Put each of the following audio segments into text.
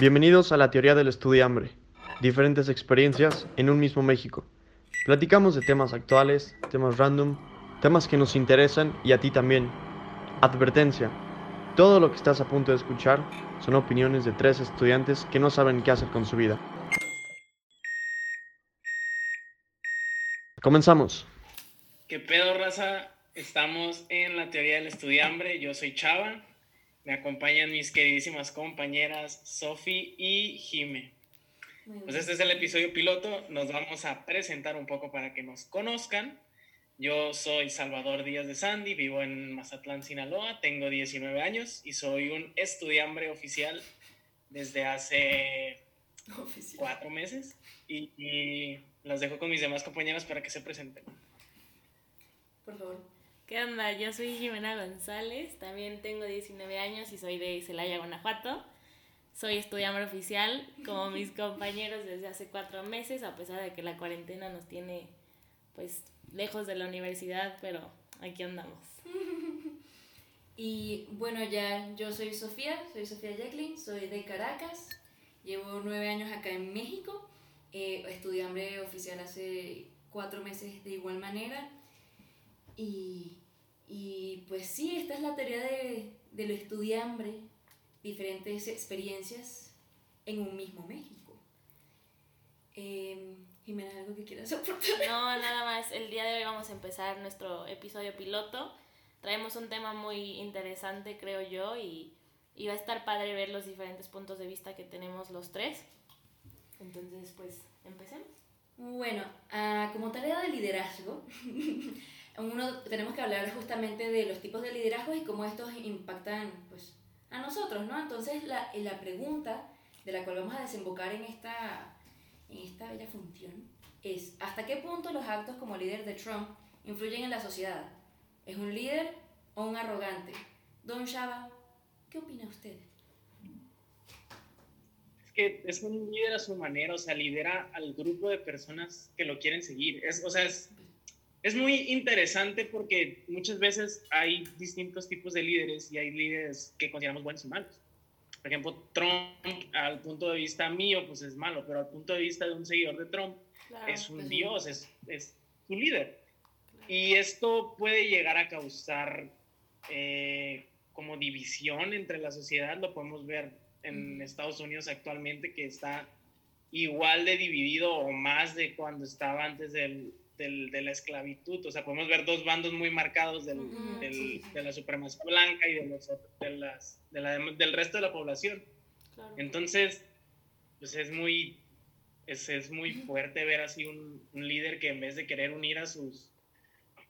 Bienvenidos a la teoría del estudiambre. Diferentes experiencias en un mismo México. Platicamos de temas actuales, temas random, temas que nos interesan y a ti también. Advertencia. Todo lo que estás a punto de escuchar son opiniones de tres estudiantes que no saben qué hacer con su vida. Comenzamos. ¿Qué pedo, raza? Estamos en la teoría del estudiambre. Yo soy Chava. Me acompañan mis queridísimas compañeras Sofi y Jime. Pues este es el episodio piloto. Nos vamos a presentar un poco para que nos conozcan. Yo soy Salvador Díaz de Sandy, vivo en Mazatlán, Sinaloa, tengo 19 años y soy un estudiambre oficial desde hace cuatro meses. Y, y las dejo con mis demás compañeras para que se presenten. Por favor. ¿Qué onda? Yo soy Jimena González, también tengo 19 años y soy de Celaya, Guanajuato. Soy estudiante oficial como mis compañeros desde hace cuatro meses, a pesar de que la cuarentena nos tiene pues lejos de la universidad, pero aquí andamos. Y bueno, ya yo soy Sofía, soy Sofía Jacqueline, soy de Caracas, llevo nueve años acá en México, eh, estudiante oficial hace cuatro meses de igual manera. Y, y pues sí, esta es la teoría de, de lo estudiambre, diferentes experiencias en un mismo México. Eh, Jimena, ¿algo que quieras aportar? No, nada más. El día de hoy vamos a empezar nuestro episodio piloto. Traemos un tema muy interesante, creo yo, y, y va a estar padre ver los diferentes puntos de vista que tenemos los tres. Entonces, pues, empecemos. Bueno, ah, como tarea de liderazgo, uno, tenemos que hablar justamente de los tipos de liderazgo y cómo estos impactan pues, a nosotros, ¿no? Entonces, la, la pregunta de la cual vamos a desembocar en esta, en esta bella función es, ¿hasta qué punto los actos como líder de Trump influyen en la sociedad? ¿Es un líder o un arrogante? Don Shaba, ¿qué opina usted? Es que es un líder a su manera, o sea, lidera al grupo de personas que lo quieren seguir. Es, o sea, es, es muy interesante porque muchas veces hay distintos tipos de líderes y hay líderes que consideramos buenos y malos. Por ejemplo, Trump, al punto de vista mío, pues es malo, pero al punto de vista de un seguidor de Trump, Claro, es un pues, dios, es, es su líder. Y esto puede llegar a causar eh, como división entre la sociedad, lo podemos ver en Ujú. Estados Unidos actualmente, que está igual de dividido o más de cuando estaba antes del, del- de la esclavitud. O sea, podemos ver dos bandos muy marcados del, Ujú, del- sí. de la supremacía blanca y de los, de las, de la del resto de la población. Claro. Entonces, pues es muy, es, es muy fuerte ver así un, un líder que en vez de querer unir a sus,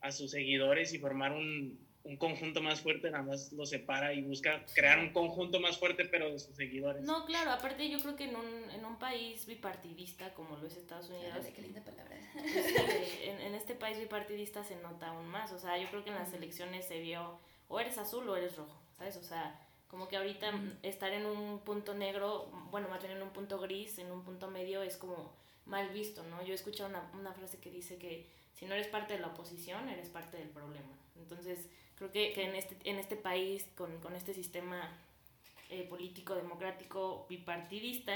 a sus seguidores y formar un, un conjunto más fuerte, nada más lo separa y busca crear un conjunto más fuerte, pero de sus seguidores. No, claro, aparte yo creo que en un, en un país bipartidista como lo es Estados Unidos, qué linda palabra. en, en este país bipartidista se nota aún más. O sea, yo creo que en las elecciones se vio o eres azul o eres rojo, ¿sabes? O sea, como que ahorita estar en un punto negro, bueno, más bien en un punto gris, en un punto medio, es como mal visto, ¿no? Yo he escuchado una, una frase que dice que si no eres parte de la oposición, eres parte del problema. Entonces, creo que, que en, este, en este país, con, con este sistema eh, político, democrático, bipartidista,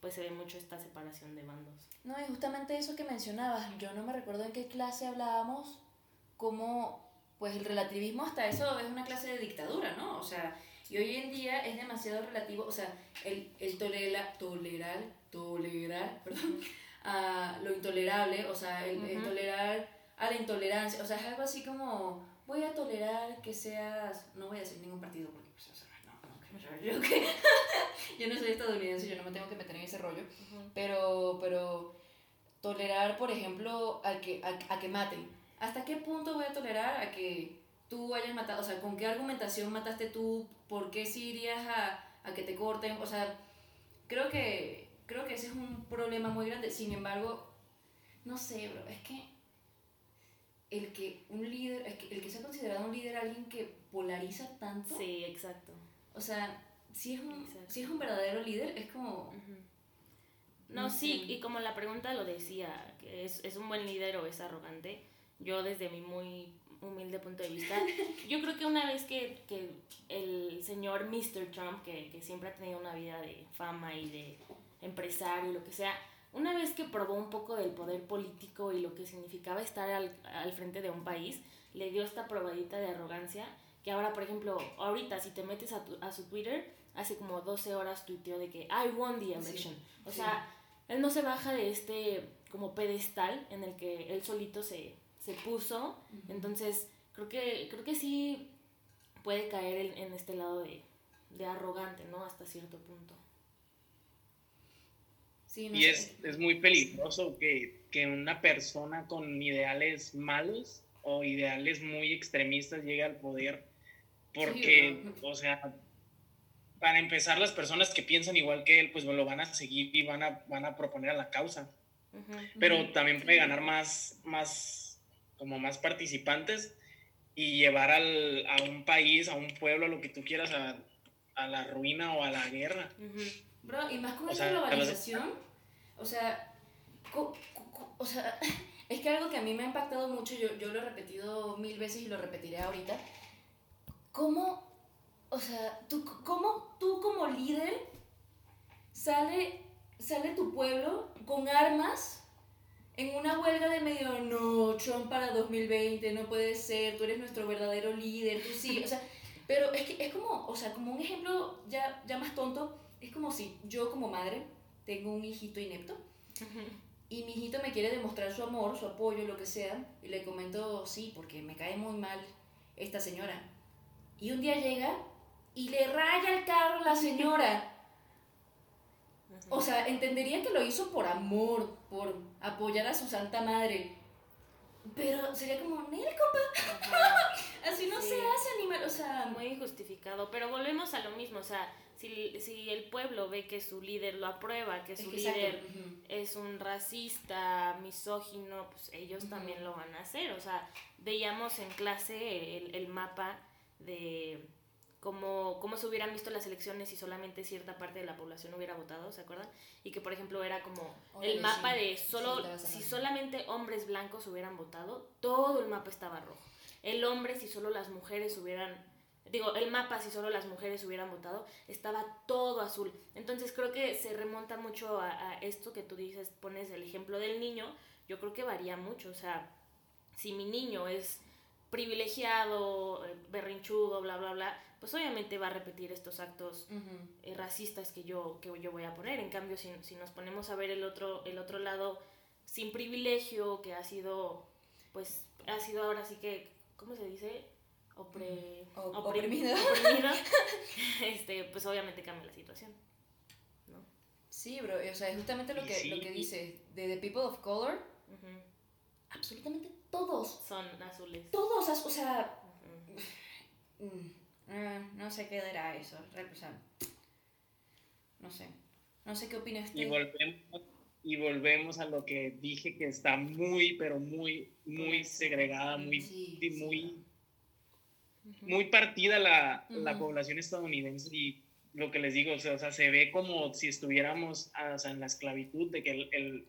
pues se ve mucho esta separación de bandos. No, y justamente eso que mencionabas, yo no me recuerdo en qué clase hablábamos, cómo, pues el relativismo hasta eso es una clase de dictadura, ¿no? O sea, y hoy en día es demasiado relativo, o sea, el, el tolera, tolerar, tolerar, perdón, a lo intolerable, o sea, el, el Ujú. tolerar a la intolerancia, o sea, es algo así como, voy a tolerar que seas, no voy a decir ningún partido porque, pues, o sea, no, no, yo que- yo no soy estadounidense, yo no me tengo que meter en ese rollo, pero, pero tolerar, por ejemplo, a que, a, a que maten. ¿Hasta qué punto voy a tolerar a que tú hayas matado? O sea, ¿con qué argumentación mataste tú? ¿Por qué sí irías a, a que te corten? O sea, creo que, creo que ese es un problema muy grande. Sin embargo, no sé, bro, es que el que un líder, es que el que sea considerado un líder alguien que polariza tanto, Sí, exacto. o sea, si es, un, si es un verdadero líder, es como... No, No sí, sé. y como la pregunta lo decía, que es, es un buen líder o es arrogante, yo desde mi muy humilde punto de vista, yo creo que una vez que, que el señor Mr. Trump, que, que, siempre ha tenido una vida de fama y de empresario y lo que sea, una vez que probó un poco del poder político y lo que significaba estar al, al frente de un país, le dio esta probadita de arrogancia, que ahora, por ejemplo, ahorita si te metes a, tu, a su Twitter, hace como 12 horas tuiteó de que I won the election. o sea, él no se baja de este como pedestal en el que él solito se, se puso. Entonces, creo que, creo que sí puede caer en, en este lado de, de, arrogante, ¿no? Hasta cierto punto. Sí, no y sé. es, es, muy peligroso que, que, una persona con ideales malos o ideales muy extremistas llegue al poder porque, sí, o sea, para empezar, las personas que piensan igual que él, pues lo van a seguir y van a, van a proponer a la causa. Uh -huh. Pero también puede ganar más, más, como más participantes y llevar al, a un país, a un pueblo, a lo que tú quieras, a, a la ruina o a la guerra. Uh -huh. Bro, y más con o esta sea, globalización, o sea, o sea, es que algo que a mí me ha impactado mucho, yo, yo lo he repetido mil veces y lo repetiré ahorita, ¿cómo o sea, tú, ¿cómo tú como líder sale, sale tu pueblo con armas en una huelga de medio, no, Trump para 2020, no puede ser, tú eres nuestro verdadero líder, tú sí, o sea, pero es que es como, o sea, como un ejemplo ya, ya más tonto, es como si yo como madre tengo un hijito inepto y mi hijito me quiere demostrar su amor, su apoyo, lo que sea, y le comento, sí, porque me cae muy mal esta señora. Y un día llega y le raya el carro a la señora. O sea, entendería que lo hizo por amor, por apoyar a su santa madre. Pero sería como, Nel, compa. Así no sí. se hace, animal. O sea. Muy injustificado. Pero volvemos a lo mismo. O sea, si, si el pueblo ve que su líder lo aprueba, que su Exacto. líder uh -huh. es un racista, misógino, pues ellos uh -huh. también lo van a hacer. O sea, veíamos en clase el, el mapa de cómo, cómo se hubieran visto las elecciones si solamente cierta parte de la población hubiera votado, ¿se acuerdan? Y que, por ejemplo, era como Oye, el mapa sí, de solo, sí, si solamente hombres blancos hubieran votado, todo el mapa estaba rojo. El hombre, si solo las mujeres hubieran, digo, el mapa, si solo las mujeres hubieran votado, estaba todo azul. Entonces creo que se remonta mucho a, a esto que tú dices, pones el ejemplo del niño, yo creo que varía mucho, o sea, si mi niño es privilegiado, eh, berrinchudo, bla, bla, bla, pues obviamente va a repetir estos actos uh -huh. eh, racistas que yo, que yo voy a poner. En cambio, si, si, nos ponemos a ver el otro, el otro lado sin privilegio, que ha sido, pues, ha sido ahora sí que, ¿cómo se dice? Opre, oprimido. oprimido este, pues obviamente cambia la situación. ¿no? Sí, bro, o sea, justamente lo que, sí. lo que dice, de The People of Color, uh -huh. absolutamente todos. Son azules. Todos, o sea... Uh -huh. Mm, no sé qué dará eso. O sea, no sé. No sé qué opina usted. Y volvemos, y volvemos a lo que dije que está muy, pero muy, muy segregada, muy, sí, muy, muy partida la, uh -huh. la, población estadounidense y lo que les digo, o sea, o sea, se ve como si estuviéramos o sea, en la esclavitud de que el, el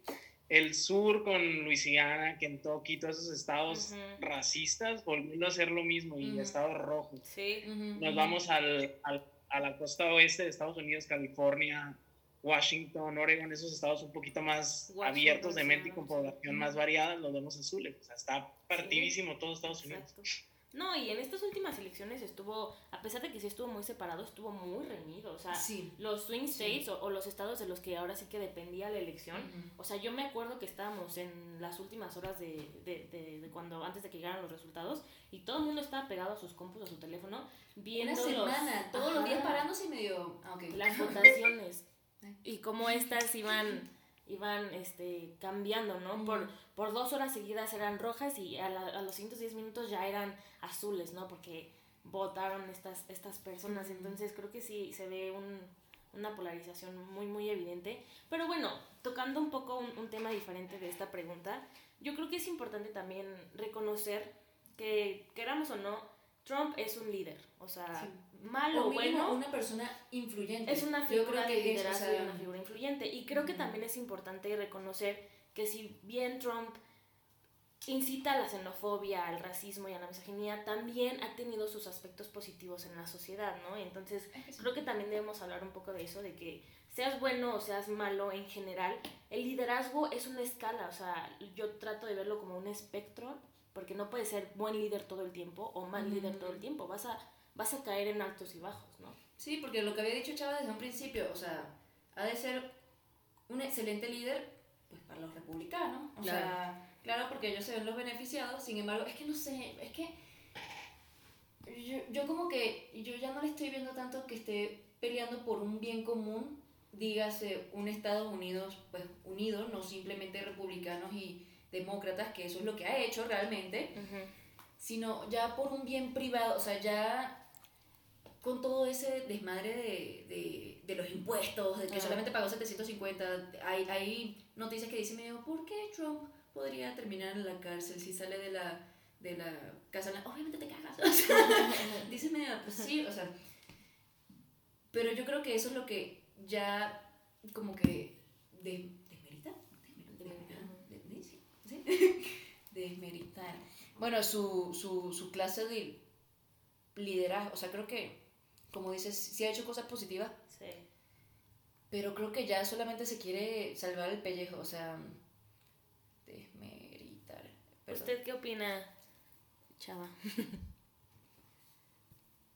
el sur con Luisiana, Kentucky, todos esos estados uh -huh. racistas, volviendo a hacer lo mismo y uh -huh. estados rojos. Sí. Uh -huh. Nos vamos al, al, a la costa oeste de Estados Unidos, California, Washington, Oregon, esos estados un poquito más Washington, abiertos de mente y con población más variada, los vemos azules. O sea, está partidísimo sí. todo Estados Unidos. Exacto. No, y en estas últimas elecciones estuvo, a pesar de que sí estuvo muy separado, estuvo muy reñido. O sea, sí. los swing states sí. o, o, los estados de los que ahora sí que dependía la elección. Uh -huh. O sea, yo me acuerdo que estábamos en las últimas horas de, de, de, de, cuando, antes de que llegaran los resultados, y todo el mundo estaba pegado a sus compus, a su teléfono, viendo. Una semana, los, todos los días parándose y medio. Ah, okay. Las votaciones. y cómo estas iban iban este, cambiando, ¿no? Por, por dos horas seguidas eran rojas y a, la, a los 110 minutos ya eran azules, ¿no? Porque votaron estas, estas personas. Entonces creo que sí se ve un, una polarización muy, muy evidente. Pero bueno, tocando un poco un, un, tema diferente de esta pregunta, yo creo que es importante también reconocer que, queramos o no, Trump es un líder. O sea, sí malo o bueno. una persona influyente. Es una figura de liderazgo y una figura influyente. Y creo uh -huh. que también es importante reconocer que si bien Trump incita a la xenofobia, al racismo y a la misoginia, también ha tenido sus aspectos positivos en la sociedad, ¿no? Entonces, creo que también debemos hablar un poco de eso, de que seas bueno o seas malo en general, el liderazgo es una escala, o sea, yo trato de verlo como un espectro, porque no puedes ser buen líder todo el tiempo o mal líder todo el tiempo, vas a, vas a caer en altos y bajos, ¿no? Sí, porque lo que había dicho Chava desde un principio, o sea, ha de ser un excelente líder pues para los republicanos, o sea, claro, porque ellos se ven los beneficiados, sin embargo, es que no sé, es que yo, yo como que, yo ya no le estoy viendo tanto que esté peleando por un bien común, dígase un Estados Unidos, pues unido, no simplemente republicanos y demócratas, que eso es lo que ha hecho realmente, sino ya por un bien privado, o sea, ya con todo ese desmadre de, de, de los impuestos, de que solamente pagó 750, hay, hay noticias que dicen medio, ¿por qué Trump podría terminar en la cárcel si sale de la, de la casa? Obviamente te cagas. O sea, dice medio, pues sí, o sea. Pero yo creo que eso es lo que ya como que de, desmerita. Desmeritar. Bueno, su, su, su clase de liderazgo, o sea, creo que, como dices, sí ha hecho cosas positivas, Sí. pero creo que ya solamente se quiere salvar el pellejo, o sea, desmeritar. Perdón. ¿Usted qué opina, Chava?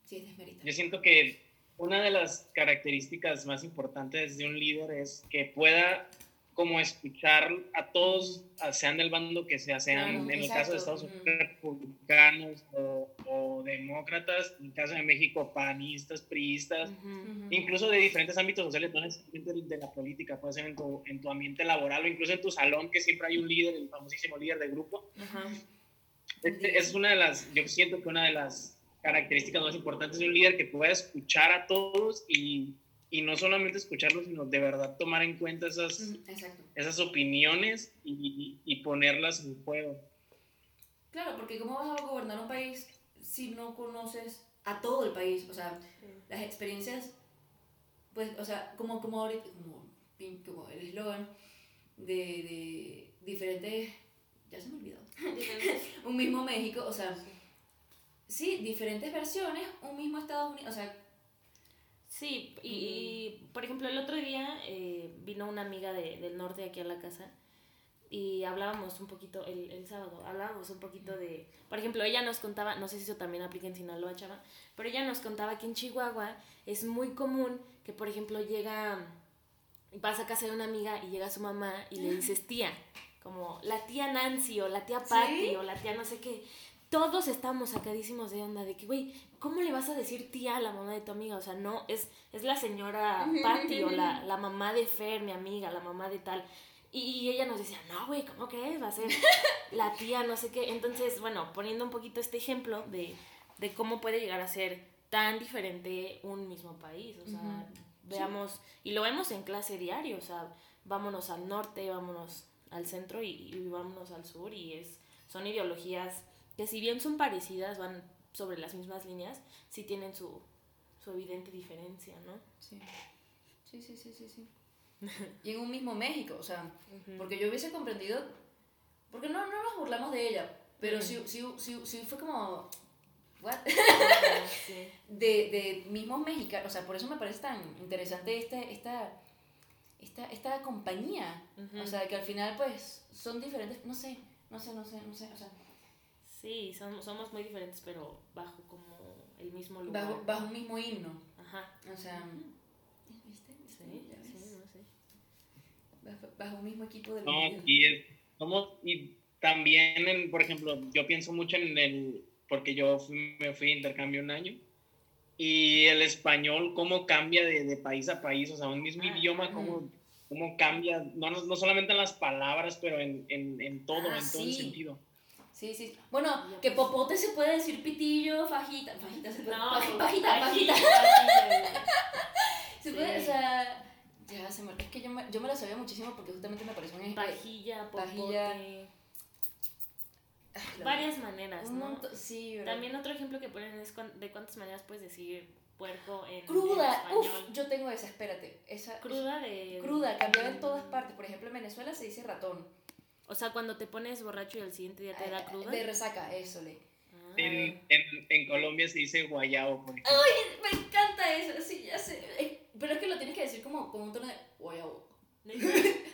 Sí, es desmeritar. Yo siento que una de las características más importantes de un líder es que pueda como escuchar a todos, sean del bando que sea, sean Claro, en el exacto, caso de Estados. Unidos republicanos o, o demócratas, en el caso de México panistas, priistas, Ujú. Ujú. incluso de diferentes ámbitos sociales, no necesariamente de- la política, puede ser en tu, en tu ambiente laboral o incluso en tu salón, que siempre hay un líder, el famosísimo líder de grupo. Este es una de las, yo siento que una de las características más importantes de un líder que pueda escuchar a todos y, y no solamente escucharlos, sino de verdad tomar en cuenta esas, Exacto. esas opiniones y, y ponerlas en juego. Claro, porque ¿cómo vas a gobernar un país si no conoces a todo el país? O sea, las experiencias, pues, o sea, como, como ahorita, como, como el eslogan de, de diferentes, ya se me olvidó, un mismo México, o sea, sí, diferentes versiones, un mismo Estados Unidos, o sea, Sí, y, y, por ejemplo, el otro día eh, vino una amiga de- del norte aquí a la casa y hablábamos un poquito, el, el sábado, hablábamos un poquito de, por ejemplo, ella nos contaba, no sé si eso también aplica en Sinaloa, chava, pero ella nos contaba que en Chihuahua es muy común que, por ejemplo, llega, vas a casa de una amiga y llega su mamá y le dices tía, como la tía Nancy o la tía Patty ¿Sí? o la tía no sé qué. Todos estamos sacadísimos de onda de que, güey, ¿cómo le vas a decir tía a la mamá de tu amiga? O sea, no, es, es la señora Patty o la, la mamá de Fer, mi amiga, la mamá de tal. Y, y ella nos decía, no, güey, ¿cómo crees? Va a ser la tía, no sé qué. Entonces, bueno, poniendo un poquito este ejemplo de, de cómo puede llegar a ser tan diferente un mismo país. O sea, veamos, y lo vemos en clase diario, o sea, vámonos al norte, vámonos al centro y, y vámonos al sur. Y es, son ideologías que si bien son parecidas, van sobre las mismas líneas, sí tienen su, su evidente diferencia, ¿no? sí, sí, sí, sí, sí, sí. Y en un mismo México, o sea, Ujú. Porque yo hubiese comprendido, porque no, no nos burlamos de ella, pero Ujú. sí, sí, sí, sí fue como, ¿what? Sí. De, de mismos mexicanos, o sea, por eso me parece tan interesante esta, esta, esta, esta compañía, Ujú. o sea, que al final pues son diferentes, no sé, no sé, no sé, no sé, o sea, Sí, somos, somos muy diferentes, pero bajo como el mismo lugar. bajo, bajo un mismo himno, Ajá. o sea, ¿viste? ¿Viste? Sí, Ya sí, no sé. Bajo, bajo un mismo equipo de No, y, es- somos, y también, en, por ejemplo, yo pienso mucho en el, porque yo fui- me fui de intercambio un año, y el español, cómo cambia de, de país a país, o sea, un mismo Ah, idioma, cómo, cómo cambia, no, no no solamente en las palabras, pero en, en, en todo, Ah, en todo el sí. sentido. Sí, sí. Bueno, Ya, que pues. popote se puede decir pitillo, fajita. Fajita se puede. No, paj- pajita, pajita. pajita. Se Sí. puede, o sea. Ya se me. Es que yo me, yo me lo sabía muchísimo porque justamente me pareció un ejemplo. Pajilla, popote. Pajilla. La- Varias maneras, ¿no? sí, ¿verdad? También otro ejemplo que ponen es de cuántas maneras puedes decir puerco en, Cruda. en Uf, español. yo tengo esa, espérate. Esa. Cruda de... Cruda, cambiada en todas partes. Por ejemplo, en Venezuela se dice ratón. O sea, cuando te pones borracho y al siguiente día te da Ah, cruda. De resaca, eso le. Ah. En, en, en Colombia se dice guayabo, por. Ay, me encanta eso, sí, ya sé. Eh, Pero es que lo tienes que decir como con un tono de guayabo.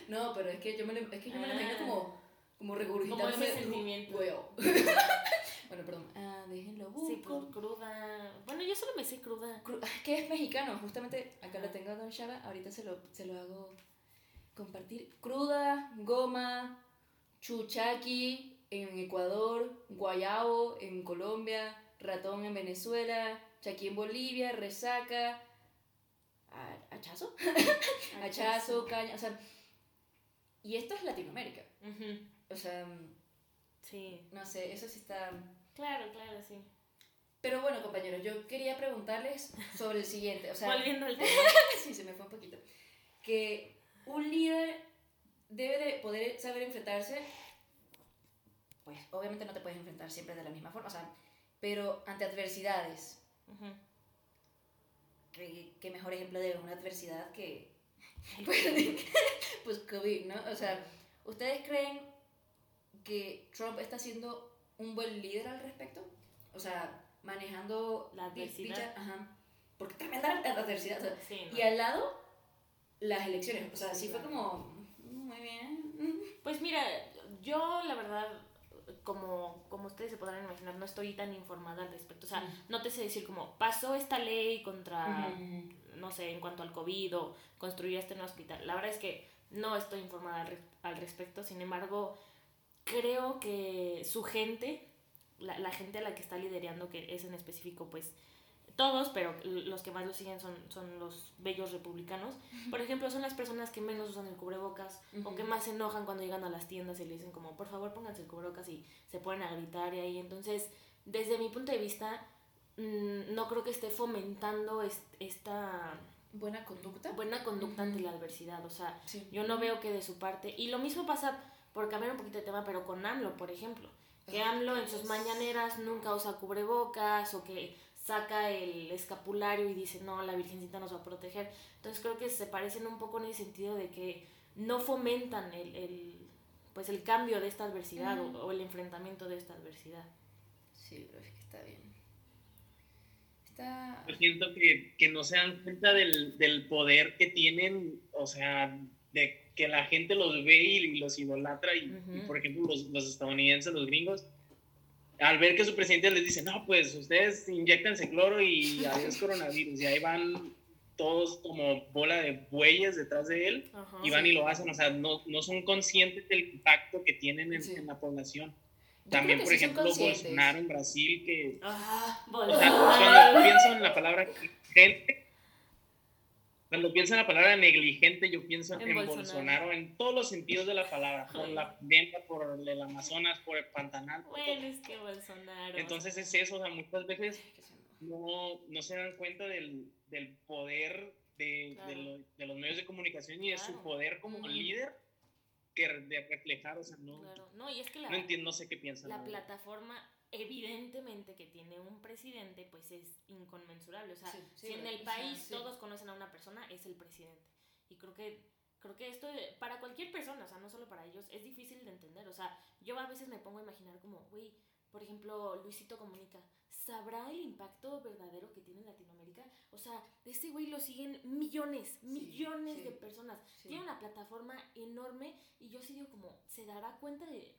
No, pero es que yo me lo, es que yo me lo imagino Ah. como, como Como regurgitándome. ese sentimiento. Guayabo. bueno, perdón. Ah, déjenlo Sí, busco. pues cruda. Bueno, yo solo me sé cruda. Cru- ah, que es mexicano, justamente acá lo tengo a Don Shara, ahorita se lo, se lo hago compartir. Cruda, goma, chuchaqui en Ecuador, guayabo en Colombia, ratón en Venezuela, chaqui en Bolivia, resaca, hachazo, hachazo, caña, o sea, y esto es Latinoamérica, o sea, Sí. no sé, eso sí está... Claro, claro, sí. Pero bueno, compañeros, yo quería preguntarles sobre el siguiente, o sea... Volviendo al tema. sí, se me fue un poquito. Que un líder debe de poder saber enfrentarse, pues obviamente no te puedes enfrentar siempre de la misma forma, o sea, pero ante adversidades. Ujú. ¿Qué, qué mejor ejemplo de una adversidad que, pues, pues COVID, ¿no? O sea, ¿ustedes creen que Trump está siendo un buen líder al respecto? O sea, manejando La adversidad. dicha- ajá. Porque tremenda adversidad. o sea, Sí, no. y al lado, las elecciones. O sea, sí fue como. Bien. Pues mira, yo la verdad, como, como ustedes se podrán imaginar, no estoy tan informada al respecto. O sea, no te sé decir como, pasó esta ley contra, no sé, en cuanto al COVID o construir este nuevo hospital. La verdad es que no estoy informada al, re- al respecto. Sin embargo, creo que su gente, la, la gente a la que está liderando, que es en específico, pues todos, pero los que más lo siguen son, son los bellos republicanos. Por ejemplo, son las personas que menos usan el cubrebocas o que más se enojan cuando llegan a las tiendas y le dicen como, por favor pónganse el cubrebocas y se ponen a gritar y ahí. Entonces, desde mi punto de vista, mm, no creo que esté fomentando es- esta Buena conducta. buena conducta ante la adversidad. O sea, Sí. yo no veo que de su parte. Y lo mismo pasa, por cambiar un poquito de tema, pero con AMLO, por ejemplo. Que AMLO en sus mañaneras nunca usa cubrebocas o que saca el escapulario y dice, no, la Virgencita nos va a proteger. Entonces creo que se parecen un poco en el sentido de que no fomentan el, el, pues el cambio de esta adversidad o- el enfrentamiento de esta adversidad. Sí, pero es que está bien. Está. Yo siento que, que no se dan cuenta del, del poder que tienen, o sea, de que la gente los ve y, los idolatra. Y, y, por ejemplo, los, los estadounidenses, los gringos, al ver que su presidente les dice, no, pues ustedes inyectanse cloro y adiós coronavirus. Y ahí van todos como bola de bueyes detrás de él Ajá. y van y lo hacen. O sea, no, no son conscientes del impacto que tienen en, Sí. en la población. Yo También, por sí ejemplo. Bolsonaro en Brasil, que Ah, o sea, cuando pienso en la palabra gente, cuando pienso en la palabra negligente, yo pienso En en, Bolsonaro. Bolsonaro. en todos los sentidos de la palabra, por la pandemia, por el Amazonas, por el Pantanal. por Bueno, todo. es que Bolsonaro. Entonces es eso, o sea, muchas veces no, no se dan cuenta del, del poder de, Claro. de, lo- de los medios de comunicación y de su poder como Ujú. líder que de reflejar, o sea, no, Claro. No, y es que la, no entiendo, no sé qué piensan. la plataforma evidentemente que tiene un presidente pues es inconmensurable. O sea, Sí, sí, si en el país sí. todos conocen a una persona, es el presidente. Y creo que creo que esto para cualquier persona, o sea, no solo para ellos, es difícil de entender. O sea, yo a veces me pongo a imaginar como, güey, por ejemplo, Luisito Comunica, ¿sabrá el impacto verdadero que tiene en Latinoamérica? O sea, ese güey lo siguen millones, millones sí. de personas. Sí. Tiene una plataforma enorme y yo sí digo como, ¿se dará cuenta de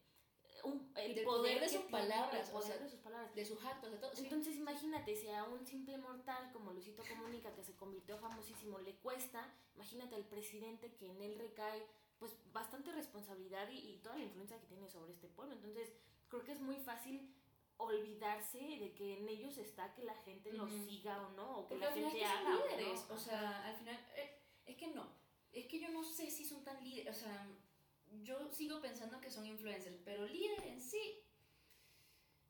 un- el Del poder, poder de sus tiene, palabras, o sea, de sus palabras? De sus actos, de todo. sí. Entonces imagínate, si a un simple mortal como Luisito Comunica, que se convirtió famosísimo, le cuesta, imagínate al presidente que en él recae pues bastante responsabilidad y, y toda la influencia que tiene sobre este pueblo. Entonces creo que es muy fácil olvidarse de que en ellos está que la gente los siga o no, o que la gente que haga o no. O sea, al final. eh, es que no. Es que yo no sé si son tan líderes. O sea, yo sigo pensando que son influencers, pero líder en sí.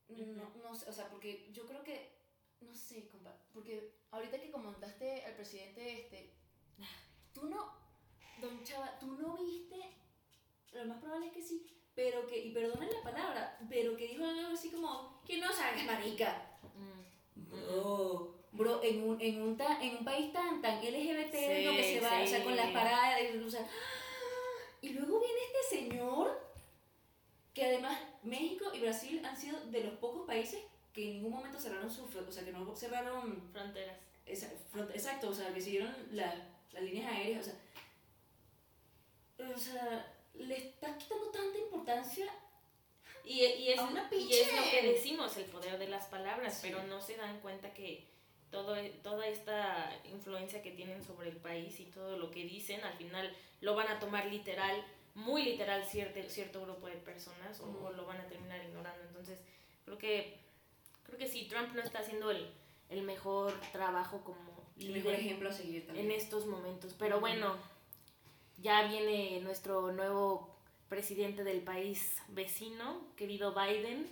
No, no sé. O sea, porque yo creo que. No sé, compa. Porque ahorita que comentaste al presidente este. Tú no. Don Chava, tú no viste. Lo más probable es que sí. Pero que. Y perdonen la palabra. Pero que dijo algo así como. Que no salgas, marica. Mm. Bro, bro, en un, en un, ta- en un país tan, tan LGBT, Sí, lo que se va, o sea, sí. con las paradas, o sea, y luego viene este señor que además México y Brasil han sido de los pocos países que en ningún momento cerraron sus, o sea, que no cerraron Fronteras. esa- front- exacto, o sea, que siguieron la- las líneas aéreas, o sea, o sea, le está quitando tanta importancia Y, y es, A una y es lo que decimos, el poder de las palabras, Sí. pero no se dan cuenta que todo, toda esta influencia que tienen sobre el país y todo lo que dicen, al final lo van a tomar literal, muy literal cierto, cierto grupo de personas o, lo van a terminar ignorando. Entonces, creo que, creo que sí, Trump no está haciendo el, el mejor trabajo como el mejor líder ejemplo a seguir también. en estos momentos. Pero bueno, ya viene nuestro nuevo presidente del país vecino, querido Biden,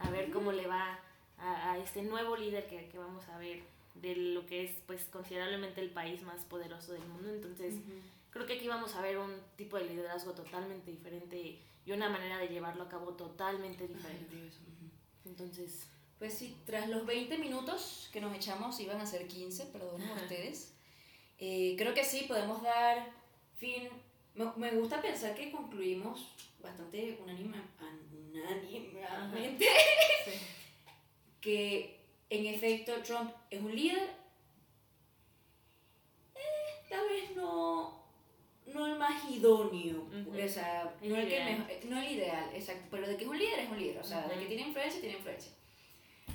a ver cómo le va a, a este nuevo líder que, que vamos a ver de lo que es pues considerablemente el país más poderoso del mundo. Entonces, Ujú. creo que aquí vamos a ver un tipo de liderazgo totalmente diferente y una manera de llevarlo a cabo totalmente diferente. eso, ujú. Entonces, Pues sí, tras los 20 minutos que nos echamos, iban a ser 15, perdonen Ajá. ustedes. eh, creo que sí, podemos dar fin. Me, me gusta pensar que concluimos bastante unánime, unánimemente sí. que en efecto Trump es un líder. eh, tal vez no, no el más idóneo, Ujú. o sea, no el, que mejor- no el ideal, exacto, pero de que es un líder es un líder, o sea, de Ujú. que tiene influencia, tiene influencia.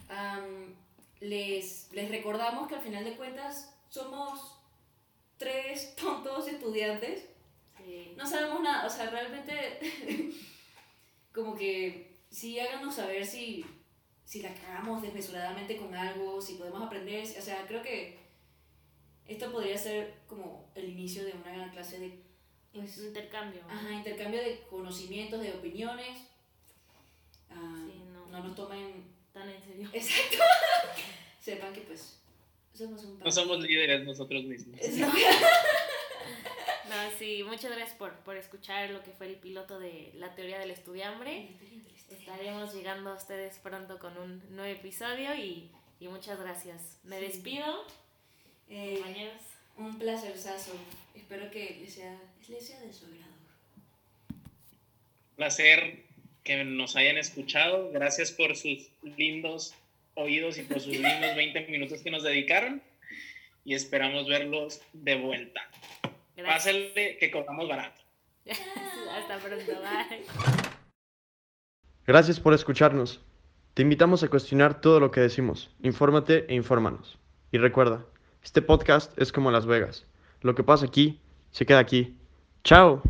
Am, les, les recordamos que al final de cuentas somos tres tontos estudiantes sí. no sabemos nada, o sea, realmente como que sí háganos saber si, si la cagamos desmesuradamente con algo, si podemos aprender, o sea, creo que esto podría ser como el inicio de una gran clase de pues, Intercambio. ajá, intercambio de conocimientos, de opiniones. Sí, no. no nos tomen Tan en serio. exacto. Sepan que pues somos un No somos líderes nosotros mismos. Exacto. No, sí, muchas gracias por, por escuchar lo que fue el piloto de la teoría del estudiambre. Estaremos llegando a ustedes pronto con un nuevo episodio y, y muchas gracias. Me Sí. despido, Eh, compañeros. Un placerzazo. Espero que les sea, les sea de su agrado. placer que nos hayan escuchado. Gracias por sus lindos oídos y por sus lindos 20 minutos que nos dedicaron. Y esperamos verlos de vuelta. Gracias. Pásenle que cobramos barato. Hasta pronto. Bye. Gracias por escucharnos. Te invitamos a cuestionar todo lo que decimos. Infórmate e infórmanos. Y recuerda, este podcast es como Las Vegas. Lo que pasa aquí, se queda aquí. ¡Chao!